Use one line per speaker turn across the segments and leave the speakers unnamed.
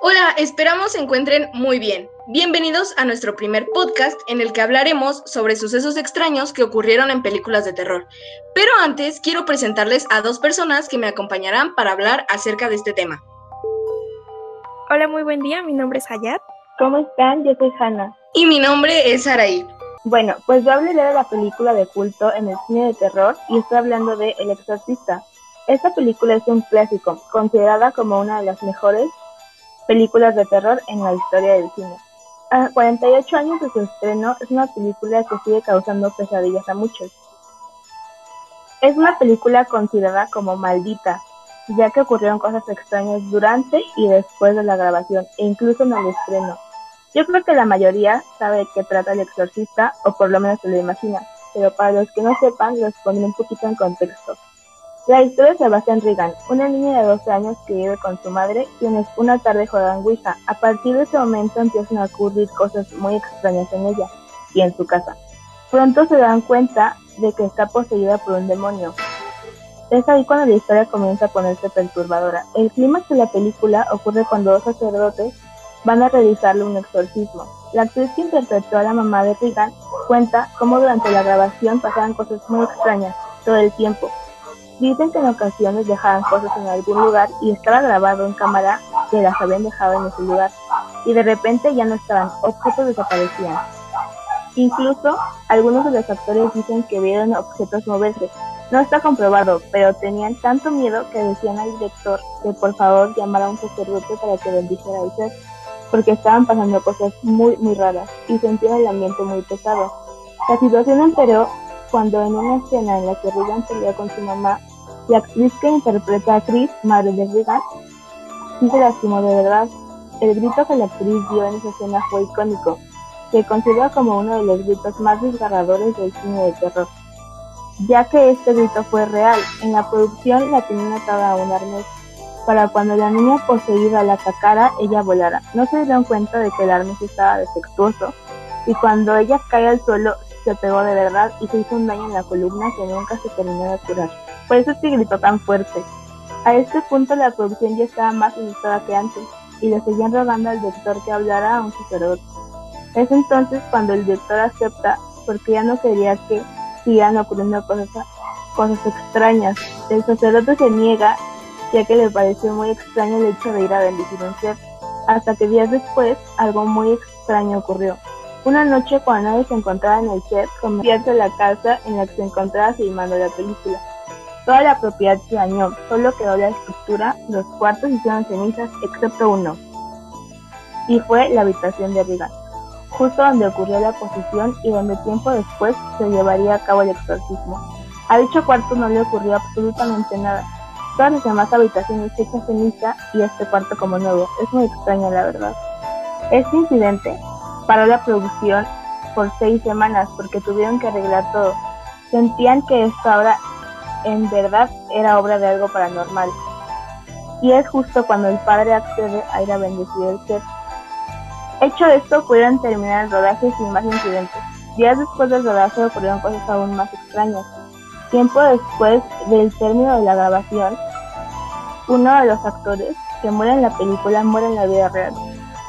Hola, esperamos se encuentren muy bien. Bienvenidos a nuestro primer podcast en el que hablaremos sobre sucesos extraños que ocurrieron en películas de terror. Pero antes quiero presentarles a dos personas que me acompañarán para hablar acerca de este tema.
Hola, muy buen día. Mi nombre es Hayat.
¿Cómo están? Yo soy Hanna.
Y mi nombre es Araí.
Bueno, pues yo hablaré de la película de culto en el cine de terror y estoy hablando de El Exorcista. Esta película es un clásico, considerada como una de las mejores películas de terror en la historia del cine. A 48 años de su estreno, es una película que sigue causando pesadillas a muchos. Es una película considerada como maldita, ya que ocurrieron cosas extrañas durante y después de la grabación, e incluso en el estreno. Yo creo que la mayoría sabe de qué trata el exorcista, o por lo menos se lo imagina, pero para los que no sepan, los pondré un poquito en contexto. La historia se basa en Regan, una niña de 12 años que vive con su madre, quienes una tarde juegan Ouija. A partir de ese momento empiezan a ocurrir cosas muy extrañas en ella y en su casa. Pronto se dan cuenta de que está poseída por un demonio. Es ahí cuando la historia comienza a ponerse perturbadora. El clímax de la película ocurre cuando dos sacerdotes van a realizarle un exorcismo. La actriz que interpretó a la mamá de Regan cuenta cómo durante la grabación pasaban cosas muy extrañas todo el tiempo Dicen que en ocasiones dejaban cosas en algún lugar y estaba grabado en cámara que las habían dejado en ese lugar y de repente ya no estaban, objetos desaparecían. Incluso algunos de los actores dicen que vieron objetos moverse. No está comprobado, pero tenían tanto miedo que decían al director que por favor llamara a un sacerdote para que bendijera el set, porque estaban pasando cosas muy muy raras y sentían el ambiente muy pesado. La situación empeoró cuando en una escena en la que Regan pelea con su mamá, la actriz que interpreta a Chris, madre de Regan, sí se lastimó de verdad. El grito que la actriz dio en esa escena fue icónico. Se considera como uno de los gritos más desgarradores del cine de terror, ya que este grito fue real. En la producción la tenían atada a un arnés para cuando la niña poseída la atacara, ella volara. No se dieron cuenta de que el arnés estaba defectuoso y cuando ella cae al suelo se pegó de verdad y se hizo un daño en la columna que nunca se terminó de curar. Por eso es que gritó tan fuerte. A este punto la producción ya estaba más asustada que antes y le seguían rogando al doctor que hablara a un sacerdote. Es entonces cuando el doctor acepta porque ya no quería que sigan ocurriendo cosas, extrañas. El sacerdote se niega ya que le pareció muy extraño el hecho de ir a bendecir un ser, hasta que días después algo muy extraño ocurrió. Una noche cuando nadie se encontraba en el set, convirtió la casa en la que se encontraba filmando la película. Toda la propiedad se dañó, solo quedó la estructura, los cuartos hicieron cenizas excepto uno, y fue la habitación de Regan, justo donde ocurrió la posición y donde tiempo después se llevaría a cabo el exorcismo. A dicho cuarto no le ocurrió absolutamente nada. Todas las demás habitaciones hechas ceniza y este cuarto como nuevo. Es muy extraño la verdad. Este incidente paró la producción por seis semanas porque tuvieron que arreglar todo. Sentían que esto ahora en verdad era obra de algo paranormal. Y es justo cuando el padre accede a ir a bendecir el set. Hecho esto, pudieron terminar el rodaje sin más incidentes. Días después del rodaje ocurrieron cosas aún más extrañas. Tiempo después del término de la grabación, uno de los actores que muere en la película muere en la vida real.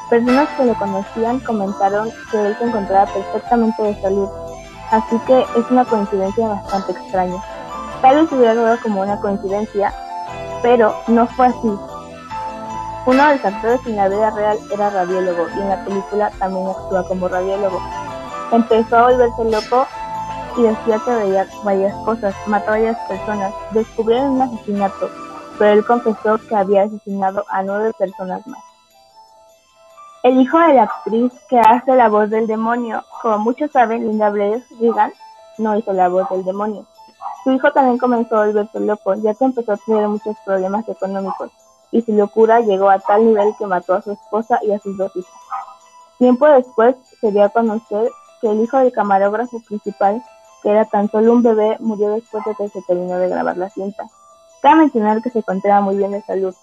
Personas que lo conocían comentaron que él se encontraba perfectamente de salud, así que es una coincidencia bastante extraña. Tal vez hubiera dado como una coincidencia, pero no fue así. Uno de los actores en la vida real era radiólogo y en la película también actúa como radiólogo. Empezó a volverse loco y decía que veía varias cosas, mató a varias personas, descubrieron un asesinato, pero él confesó que había asesinado a nueve personas más. El hijo de la actriz que hace la voz del demonio, como muchos saben, Linda Blair Regan, no hizo la voz del demonio. Su hijo también comenzó a volverse loco, ya que empezó a tener muchos problemas económicos, y su locura llegó a tal nivel que mató a su esposa y a sus dos hijas. Tiempo después se dio a conocer que el hijo del camarógrafo principal, que era tan solo un bebé, murió después de que se terminó de grabar la cinta. Cabe mencionar que se encontraba muy bien de salud.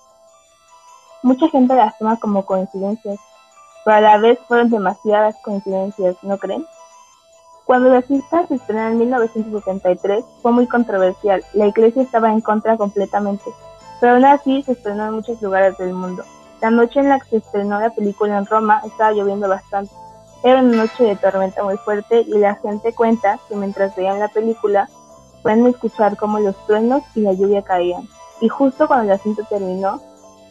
Mucha gente las toma como coincidencias, pero a la vez fueron demasiadas coincidencias, ¿no creen? Cuando la cinta se estrenó en 1973 fue muy controversial, la iglesia estaba en contra completamente, pero aún así se estrenó en muchos lugares del mundo. La noche en la que se estrenó la película en Roma estaba lloviendo bastante. Era una noche de tormenta muy fuerte y la gente cuenta que mientras veían la película pueden escuchar cómo los truenos y la lluvia caían. Y justo cuando la cinta terminó,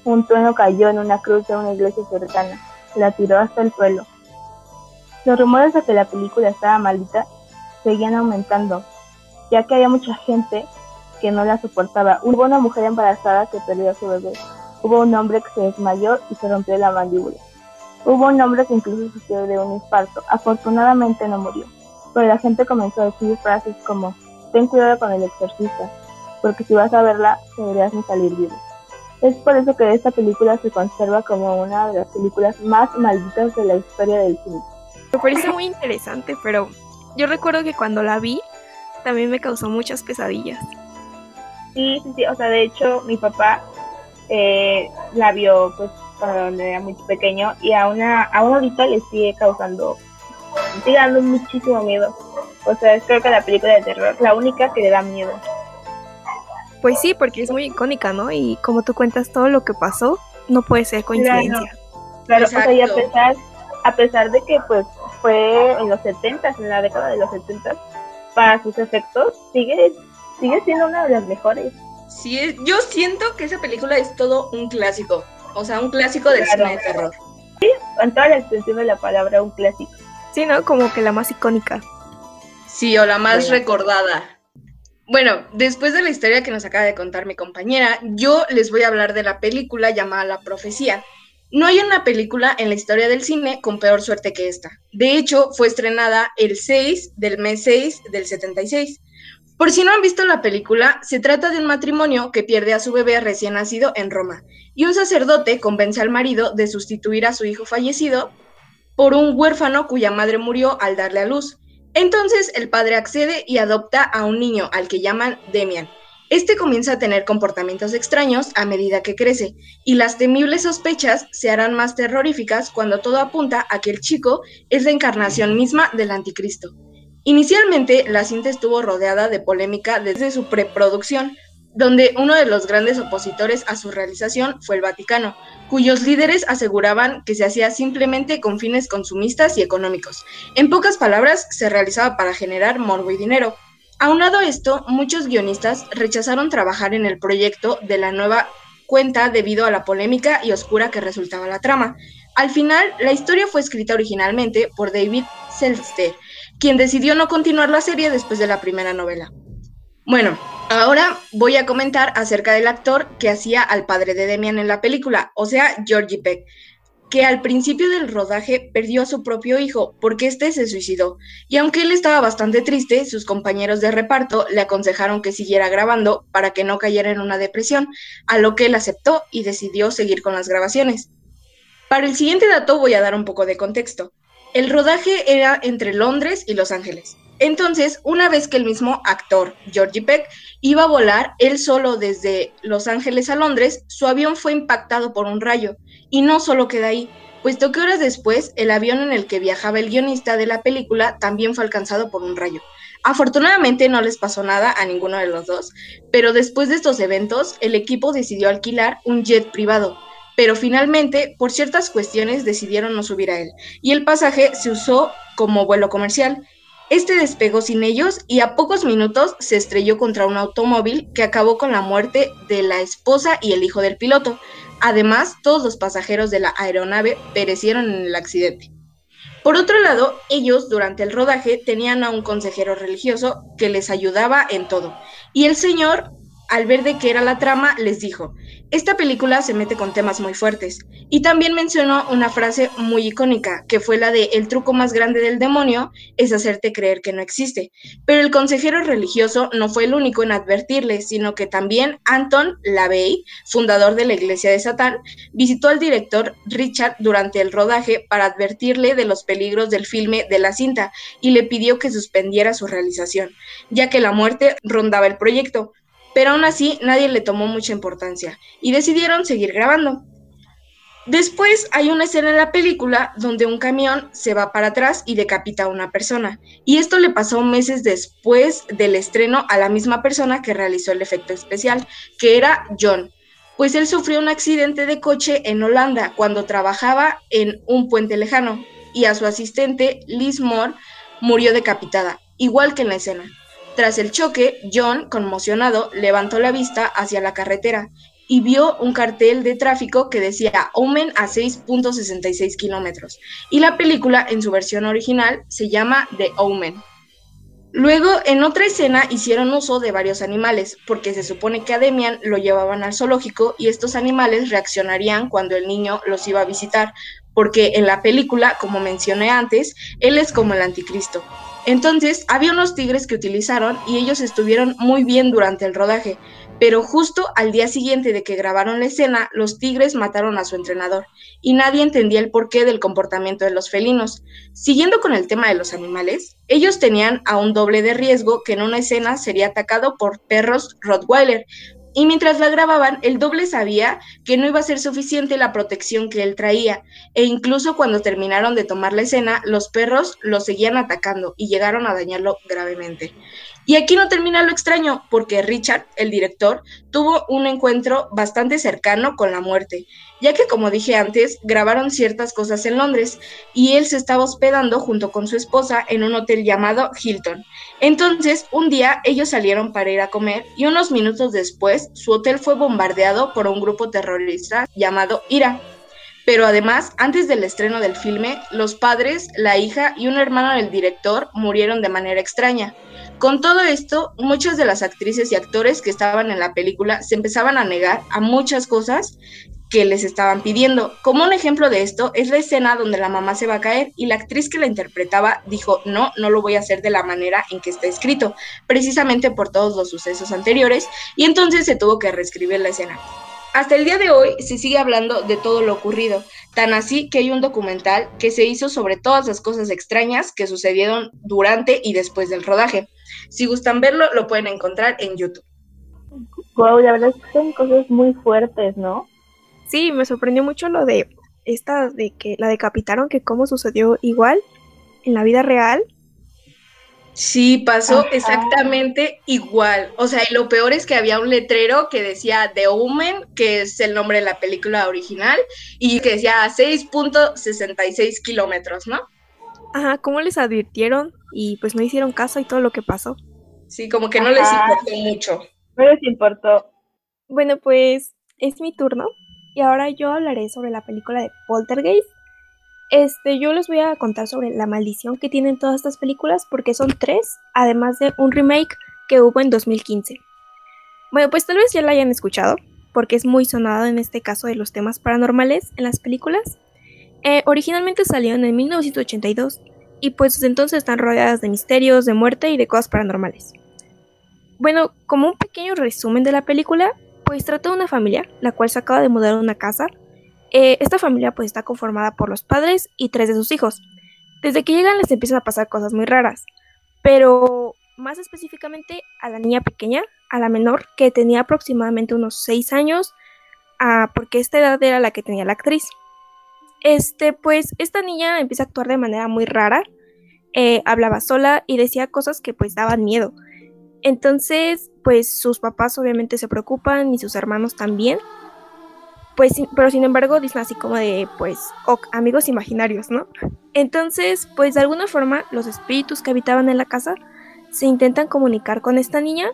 un trueno cayó en una cruz de una iglesia cercana. La tiró hasta el suelo. Los rumores de que la película estaba maldita seguían aumentando, ya que había mucha gente que no la soportaba. Hubo una mujer embarazada que perdió a su bebé. Hubo un hombre que se desmayó y se rompió la mandíbula. Hubo un hombre que incluso sufrió de un infarto. Afortunadamente no murió, pero la gente comenzó a decir frases como ten cuidado con el exorcista, porque si vas a verla deberías no salir vivo. Es por eso que esta película se conserva como una de las películas más malditas de la historia del cine.
Me parece muy interesante, pero yo recuerdo que cuando la vi también me causó muchas pesadillas.
Sí, sí, sí, o sea, de hecho mi papá eh, la vio pues cuando era muy pequeño y a una a ahorita le sigue causando, sigue dando muchísimo miedo. O sea, creo que la película de terror, la única que le da miedo.
Pues sí, porque es muy icónica, ¿no? Y como tú cuentas todo lo que pasó, no puede ser coincidencia.
Claro, o sea, y a pesar, a pesar de que pues fue en los 70, en la década de los 70, para sus efectos, sigue, sigue siendo una de las mejores.
Sí, yo siento que esa película es todo un clásico, o sea, un clásico del cine de terror.
Sí, en toda la extensión de la palabra, un clásico.
Sí, ¿no? Como que la más icónica.
Sí, o la más recordada. Bueno, después de la historia que nos acaba de contar mi compañera, yo les voy a hablar de la película llamada La Profecía. No hay una película en la historia del cine con peor suerte que esta. De hecho, fue estrenada el 6 del mes 6 del 76. Por si no han visto la película, se trata de un matrimonio que pierde a su bebé recién nacido en Roma y un sacerdote convence al marido de sustituir a su hijo fallecido por un huérfano cuya madre murió al darle a luz. Entonces el padre accede y adopta a un niño al que llaman Demian. Este comienza a tener comportamientos extraños a medida que crece, y las temibles sospechas se harán más terroríficas cuando todo apunta a que el chico es la encarnación misma del anticristo. Inicialmente, la cinta estuvo rodeada de polémica desde su preproducción, donde uno de los grandes opositores a su realización fue el Vaticano, cuyos líderes aseguraban que se hacía simplemente con fines consumistas y económicos. En pocas palabras, se realizaba para generar morbo y dinero. Aunado esto, muchos guionistas rechazaron trabajar en el proyecto de la nueva cuenta debido a la polémica y oscura que resultaba la trama. Al final, la historia fue escrita originalmente por David Selster, quien decidió no continuar la serie después de la primera novela. Bueno, ahora voy a comentar acerca del actor que hacía al padre de Demian en la película, o sea, Georgie Peck, que al principio del rodaje perdió a su propio hijo porque éste se suicidó. Y aunque él estaba bastante triste, sus compañeros de reparto le aconsejaron que siguiera grabando para que no cayera en una depresión, a lo que él aceptó y decidió seguir con las grabaciones. Para el siguiente dato voy a dar un poco de contexto. El rodaje era entre Londres y Los Ángeles. Entonces, una vez que el mismo actor, Georgie Peck, iba a volar él solo desde Los Ángeles a Londres, su avión fue impactado por un rayo. Y no solo queda ahí, puesto que horas después, el avión en el que viajaba el guionista de la película también fue alcanzado por un rayo. Afortunadamente no les pasó nada a ninguno de los dos, pero después de estos eventos, el equipo decidió alquilar un jet privado, pero finalmente, por ciertas cuestiones, decidieron no subir a él, y el pasaje se usó como vuelo comercial, este despegó sin ellos y a pocos minutos se estrelló contra un automóvil que acabó con la muerte de la esposa y el hijo del piloto. Además, todos los pasajeros de la aeronave perecieron en el accidente. Por otro lado, ellos durante el rodaje tenían a un consejero religioso que les ayudaba en todo. Y el señor, al ver de qué era la trama, les dijo, esta película se mete con temas muy fuertes y también mencionó una frase muy icónica, que fue la de el truco más grande del demonio es hacerte creer que no existe. Pero el consejero religioso no fue el único en advertirle, sino que también Anton LaVey, fundador de la Iglesia de Satán, visitó al director Richard durante el rodaje para advertirle de los peligros del filme de la cinta y le pidió que suspendiera su realización, ya que la muerte rondaba el proyecto pero aún así nadie le tomó mucha importancia y decidieron seguir grabando. Después hay una escena en la película donde un camión se va para atrás y decapita a una persona, y esto le pasó meses después del estreno a la misma persona que realizó el efecto especial, que era John. pues él sufrió un accidente de coche en Holanda cuando trabajaba en un puente lejano y a su asistente, Liz Moore, murió decapitada, igual que en la escena. Tras el choque, John, conmocionado, levantó la vista hacia la carretera y vio un cartel de tráfico que decía Omen a 6.66 kilómetros. Y la película, en su versión original, se llama The Omen. Luego, en otra escena, hicieron uso de varios animales, porque se supone que a Demian lo llevaban al zoológico y estos animales reaccionarían cuando el niño los iba a visitar, porque en la película, como mencioné antes, él es como el anticristo. Entonces, había unos tigres que utilizaron y ellos estuvieron muy bien durante el rodaje, pero justo al día siguiente de que grabaron la escena, los tigres mataron a su entrenador y nadie entendía el porqué del comportamiento de los felinos. Siguiendo con el tema de los animales, ellos tenían a un doble de riesgo que en una escena sería atacado por perros Rottweiler, y mientras la grababan, el doble sabía que no iba a ser suficiente la protección que él traía, e incluso cuando terminaron de tomar la escena, los perros lo seguían atacando y llegaron a dañarlo gravemente. Y aquí no termina lo extraño, porque Richard, el director, tuvo un encuentro bastante cercano con la muerte, ya que como dije antes, grabaron ciertas cosas en Londres y él se estaba hospedando junto con su esposa en un hotel llamado Hilton. Entonces, un día ellos salieron para ir a comer y unos minutos después su hotel fue bombardeado por un grupo terrorista llamado IRA. Pero además, antes del estreno del filme, los padres, la hija y un hermano del director murieron de manera extraña. Con todo esto, muchas de las actrices y actores que estaban en la película se empezaban a negar a muchas cosas que les estaban pidiendo. Como un ejemplo de esto es la escena donde la mamá se va a caer y la actriz que la interpretaba dijo, no, no lo voy a hacer de la manera en que está escrito, precisamente por todos los sucesos anteriores, y entonces se tuvo que reescribir la escena. Hasta el día de hoy se sigue hablando de todo lo ocurrido, tan así que hay un documental que se hizo sobre todas las cosas extrañas que sucedieron durante y después del rodaje. Si gustan verlo, lo pueden encontrar en YouTube.
Wow, la verdad es que son cosas muy fuertes, ¿no?
Sí, me sorprendió mucho lo de esta de que la decapitaron, que cómo sucedió igual en la vida real.
Sí, pasó exactamente igual. O sea, y lo peor es que había un letrero que decía The Omen, que es el nombre de la película original, y que decía 6.66 kilómetros, ¿no?
Ajá, ¿cómo les advirtieron? Y pues no hicieron caso y todo lo que pasó.
Sí, como que no les importó mucho.
No les importó.
Bueno, pues es mi turno. Y ahora yo hablaré sobre la película de Poltergeist. Este, yo les voy a contar sobre la maldición que tienen todas estas películas porque son tres, además de un remake que hubo en 2015. Bueno, pues tal vez ya la hayan escuchado, porque es muy sonado en este caso de los temas paranormales en las películas. Eh, originalmente salieron en 1982 y pues desde entonces están rodeadas de misterios, de muerte y de cosas paranormales. Bueno, como un pequeño resumen de la película, pues trata de una familia, la cual se acaba de mudar a una casa. Eh, esta familia pues está conformada por los padres y tres de sus hijos. Desde que llegan les empiezan a pasar cosas muy raras, pero más específicamente a la niña pequeña, a la menor, que tenía aproximadamente unos 6 años, ah, porque esta edad era la que tenía la actriz. Este, pues esta niña empieza a actuar de manera muy rara, eh, hablaba sola y decía cosas que pues daban miedo. Entonces, pues sus papás obviamente se preocupan y sus hermanos también. Pues, pero sin embargo dicen así como de, pues, amigos imaginarios, ¿no? Entonces, pues de alguna forma los espíritus que habitaban en la casa se intentan comunicar con esta niña,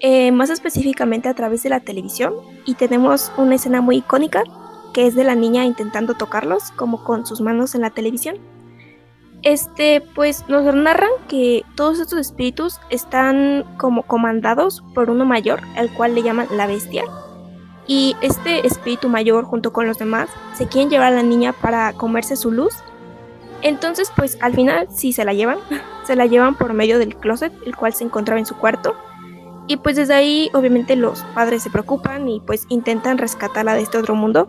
eh, más específicamente a través de la televisión, y tenemos una escena muy icónica que es de la niña intentando tocarlos, como con sus manos en la televisión. Este, pues nos narran que todos estos espíritus están como comandados por uno mayor, al cual le llaman la bestia. Y este espíritu mayor, junto con los demás, se quieren llevar a la niña para comerse su luz. Entonces, pues al final sí se la llevan. Se la llevan por medio del closet, el cual se encontraba en su cuarto. Y pues desde ahí, obviamente, los padres se preocupan y pues intentan rescatarla de este otro mundo.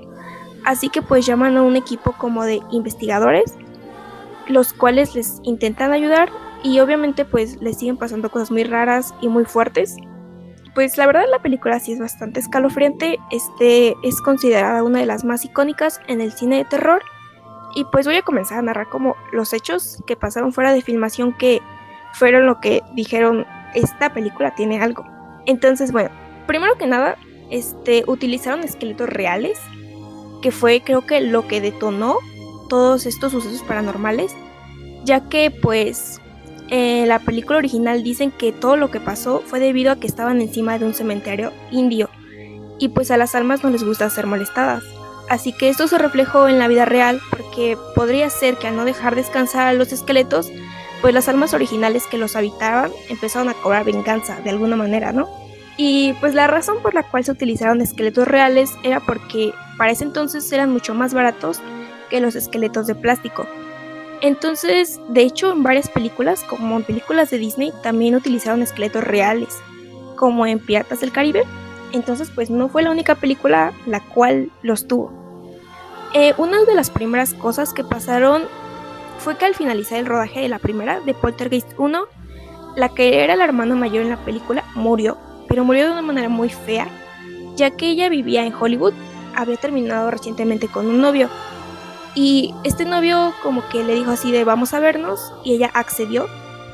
Así que pues llaman a un equipo como de investigadores, los cuales les intentan ayudar y obviamente pues les siguen pasando cosas muy raras y muy fuertes. Pues la verdad la película sí es bastante escalofriante, este es considerada una de las más icónicas en el cine de terror y pues voy a comenzar a narrar como los hechos que pasaron fuera de filmación que fueron lo que dijeron esta película tiene algo. Entonces bueno, primero que nada este, utilizaron esqueletos reales, que fue creo que lo que detonó todos estos sucesos paranormales, ya que pues en la película original dicen que todo lo que pasó fue debido a que estaban encima de un cementerio indio y pues a las almas no les gusta ser molestadas. Así que esto se reflejó en la vida real porque podría ser que al no dejar descansar a los esqueletos, pues las almas originales que los habitaban empezaron a cobrar venganza de alguna manera, ¿no? Y pues la razón por la cual se utilizaron esqueletos reales era porque para ese entonces eran mucho más baratos que los esqueletos de plástico. Entonces, de hecho, en varias películas, como en películas de Disney, también utilizaron esqueletos reales, como en Piratas del Caribe. Entonces, pues no fue la única película la cual los tuvo. Eh, una de las primeras cosas que pasaron fue que al finalizar el rodaje de la primera, de Poltergeist 1, la que era la hermana mayor en la película murió, pero murió de una manera muy fea, ya que ella vivía en Hollywood, había terminado recientemente con un novio, y este novio como que le dijo así de vamos a vernos, y ella accedió,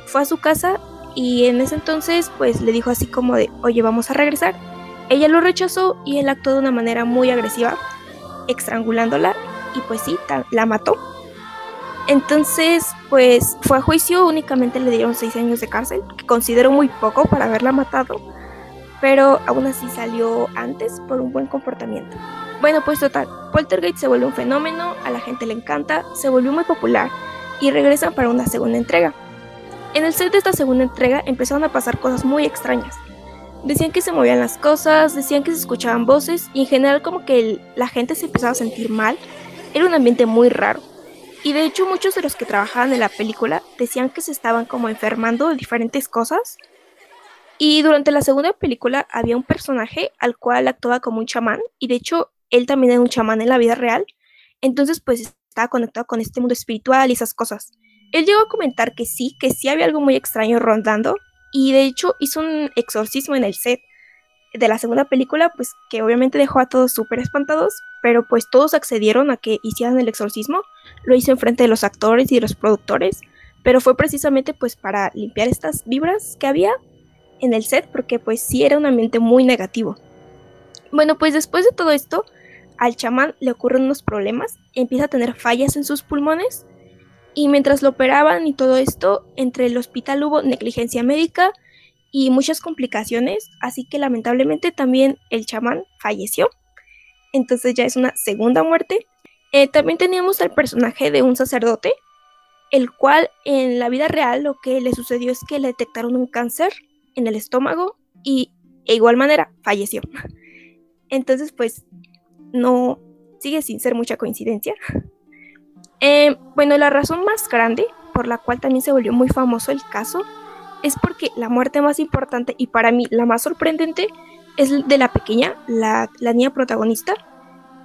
fue a su casa, y en ese entonces pues le dijo así como de oye vamos a regresar. Ella lo rechazó y él actuó de una manera muy agresiva, estrangulándola, y pues sí, la mató. Entonces, pues fue a juicio, únicamente le dieron seis años de cárcel, que considero muy poco para haberla matado, pero aún así salió antes por un buen comportamiento. Bueno, pues total, Poltergeist se vuelve un fenómeno, a la gente le encanta, se volvió muy popular y regresan para una segunda entrega. En el set de esta segunda entrega empezaron a pasar cosas muy extrañas. Decían que se movían las cosas, decían que se escuchaban voces y en general como que la gente se empezaba a sentir mal. Era un ambiente muy raro. Y de hecho muchos de los que trabajaban en la película decían que se estaban como enfermando de diferentes cosas. Y durante la segunda película había un personaje al cual actuaba como un chamán y de hecho él también era un chamán en la vida real. Entonces pues estaba conectado con este mundo espiritual y esas cosas. Él llegó a comentar que sí, que sí había algo muy extraño rondando y de hecho hizo un exorcismo en el set de la segunda película, pues que obviamente dejó a todos súper espantados, pero pues todos accedieron a que hicieran el exorcismo, lo hizo enfrente de los actores y de los productores, pero fue precisamente pues para limpiar estas vibras que había en el set, porque pues sí era un ambiente muy negativo. Bueno, pues después de todo esto, al chamán le ocurren unos problemas, empieza a tener fallas en sus pulmones, y mientras lo operaban y todo esto, entre el hospital hubo negligencia médica, y muchas complicaciones, así que lamentablemente también el chamán falleció. Entonces ya es una segunda muerte. Eh, también teníamos al personaje de un sacerdote, el cual en la vida real lo que le sucedió es que le detectaron un cáncer en el estómago y de igual manera falleció. Entonces pues no sigue sin ser mucha coincidencia. Eh, bueno, la razón más grande por la cual también se volvió muy famoso el caso es porque la muerte más importante y para mí la más sorprendente es de la pequeña, la, niña protagonista,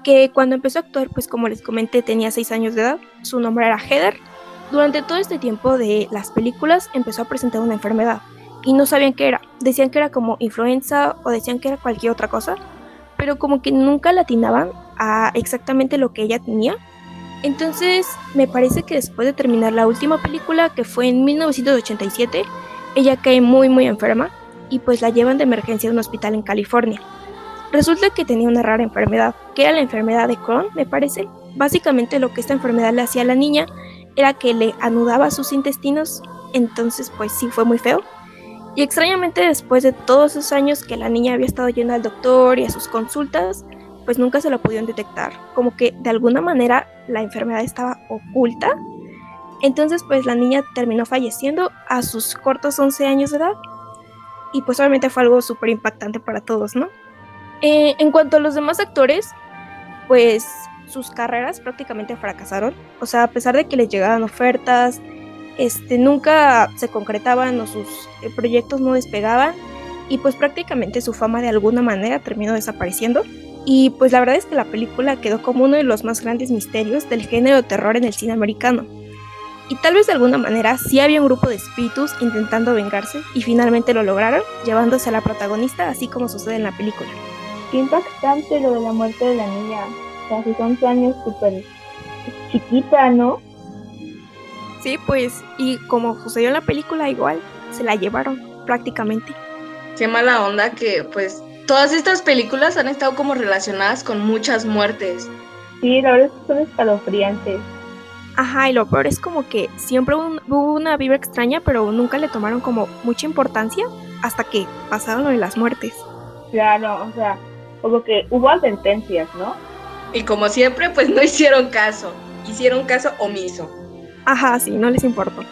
que cuando empezó a actuar, pues como les comenté, tenía 6 años de edad, su nombre era Heather. Durante todo este tiempo de las películas empezó a presentar una enfermedad y no sabían qué era. Decían que era como influenza o decían que era cualquier otra cosa, pero como que nunca la atinaban a exactamente lo que ella tenía. Entonces, me parece que después de terminar la última película, que fue en 1987, ella cae muy muy enferma y pues la llevan de emergencia a un hospital en California. Resulta que tenía una rara enfermedad, que era la enfermedad de Crohn, me parece. Básicamente lo que esta enfermedad le hacía a la niña era que le anudaba sus intestinos, entonces pues sí fue muy feo. Y extrañamente después de todos esos años que la niña había estado yendo al doctor y a sus consultas, pues nunca se lo pudieron detectar. Como que de alguna manera la enfermedad estaba oculta entonces pues la niña terminó falleciendo a sus cortos 11 años de edad y pues obviamente fue algo súper impactante para todos, ¿no? Eh, en cuanto a los demás actores, pues sus carreras prácticamente fracasaron, o sea, a pesar de que les llegaban ofertas, este, nunca se concretaban o sus eh, proyectos no despegaban y pues prácticamente su fama de alguna manera terminó desapareciendo. Y pues la verdad es que la película quedó como uno de los más grandes misterios del género terror en el cine americano y tal vez de alguna manera sí había un grupo de espíritus intentando vengarse y finalmente lo lograron, llevándose a la protagonista así como sucede en la película.
Qué impactante lo de la muerte de la niña, casi 11 años súper chiquita, ¿no?
Sí, pues, y como sucedió en la película igual, se la llevaron prácticamente.
Qué mala onda que pues todas estas películas han estado como relacionadas con muchas muertes.
Sí, la verdad es que son escalofriantes.
Ajá, y lo peor es como que siempre hubo una vibra extraña, pero nunca le tomaron como mucha importancia hasta que pasaron lo de las muertes.
Claro, o sea, como que hubo advertencias, ¿no?
Y como siempre, pues no hicieron caso. Hicieron caso omiso.
Ajá, sí, no les importó.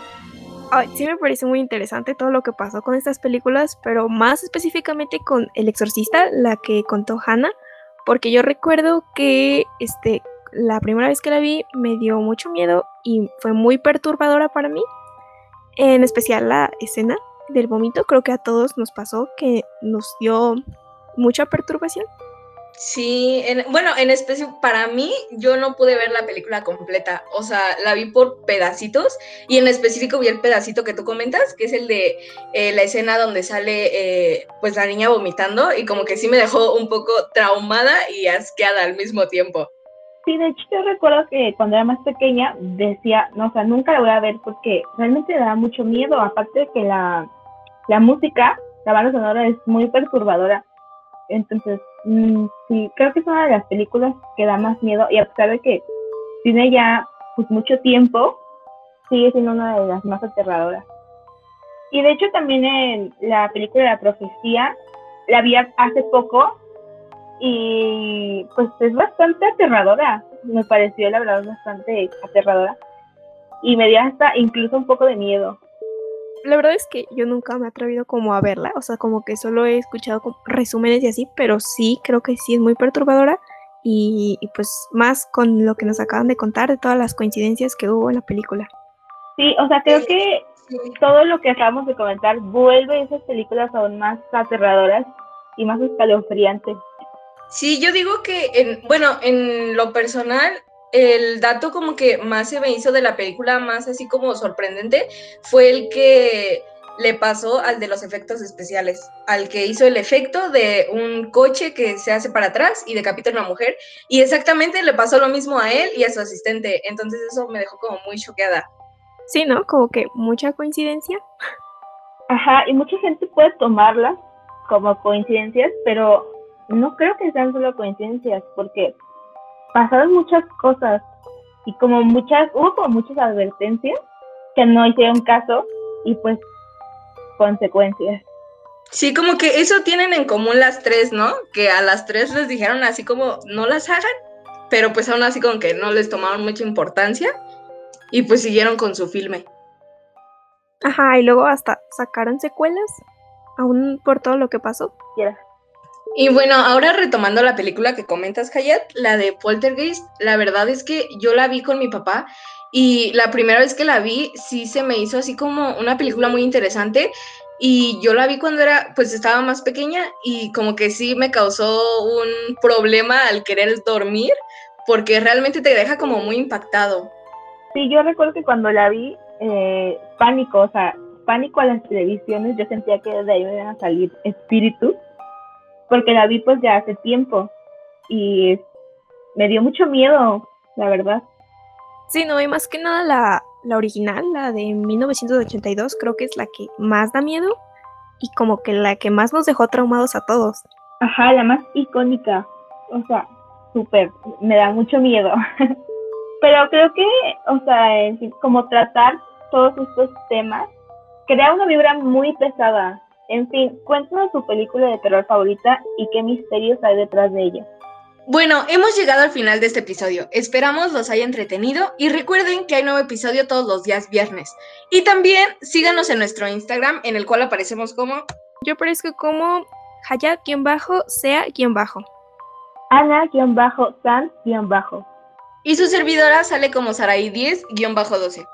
Ay, sí me parece muy interesante todo lo que pasó con estas películas, pero más específicamente con El Exorcista, la que contó Hannah, porque yo recuerdo que este la primera vez que la vi me dio mucho miedo y fue muy perturbadora para mí. En especial la escena del vómito, creo que a todos nos pasó que nos dio mucha perturbación.
Sí, bueno, en especie para mí yo no pude ver la película completa, o sea, la vi por pedacitos y en específico vi el pedacito que tú comentas, que es el de eh, la escena donde sale eh, pues la niña vomitando y como que sí me dejó un poco traumada y asqueada al mismo tiempo.
Sí, de hecho yo recuerdo que cuando era más pequeña decía, no, o sea, nunca la voy a ver porque realmente da mucho miedo, aparte de que la, la música, la banda sonora es muy perturbadora. Entonces, mm, sí, creo que es una de las películas que da más miedo y a pesar de que tiene ya pues mucho tiempo, sigue siendo una de las más aterradoras. Y de hecho también en la película La Profecía, la vi hace poco y pues es bastante aterradora, me pareció la verdad bastante aterradora y me dio hasta incluso un poco de miedo.
La verdad es que yo nunca me he atrevido como a verla, o sea, como que solo he escuchado resúmenes y así, pero sí, creo que sí es muy perturbadora y, pues más con lo que nos acaban de contar de todas las coincidencias que hubo en la película.
Sí, o sea, creo que todo lo que acabamos de comentar vuelve esas películas aún más aterradoras y más escalofriantes.
Sí, yo digo que, en, bueno, en lo personal, el dato como que más se me hizo de la película, más así como sorprendente, fue el que le pasó al de los efectos especiales, al que hizo el efecto de un coche que se hace para atrás y decapita a una mujer, y exactamente le pasó lo mismo a él y a su asistente, entonces eso me dejó como muy choqueada.
Sí, ¿no? Como que mucha coincidencia.
Ajá, y mucha gente puede tomarla como coincidencias, pero no creo que sean solo coincidencias, porque pasaron muchas cosas y como muchas, hubo como muchas advertencias que no hicieron caso y pues consecuencias.
Sí, como que eso tienen en común las tres, ¿no? Que a las tres les dijeron así como no las hagan, pero pues aún así como que no les tomaron mucha importancia y pues siguieron con su filme.
Ajá, y luego hasta sacaron secuelas, aún por todo lo que pasó.
Y bueno, ahora retomando la película que comentas, Hayat, la de Poltergeist, la verdad es que yo la vi con mi papá y la primera vez que la vi sí se me hizo así como una película muy interesante y yo la vi cuando era, pues estaba más pequeña y como que sí me causó un problema al querer dormir porque realmente te deja como muy impactado.
Sí, yo recuerdo que cuando la vi, eh, pánico, o sea, pánico a las televisiones, yo sentía que de ahí me iban a salir espíritus porque la vi pues ya hace tiempo y me dio mucho miedo, la verdad.
Sí, no, y más que nada la, la original, la de 1982, creo que es la que más da miedo y como que la que más nos dejó traumados a todos.
Ajá, la más icónica, o sea, súper, me da mucho miedo. Pero creo que, o sea, como tratar todos estos temas, crea una vibra muy pesada en fin, cuéntanos su película de terror favorita y qué misterios hay detrás de ella.
Bueno, hemos llegado al final de este episodio. Esperamos los haya entretenido y recuerden que hay nuevo episodio todos los días viernes. Y también síganos en nuestro Instagram en el cual aparecemos como...
Yo aparezco como Hayat-sea-bajo.
Ana-san-bajo.
Y su servidora sale como Saraí10-12.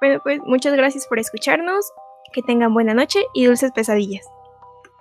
Bueno, pues muchas gracias por escucharnos. Que tengan buena noche y dulces pesadillas.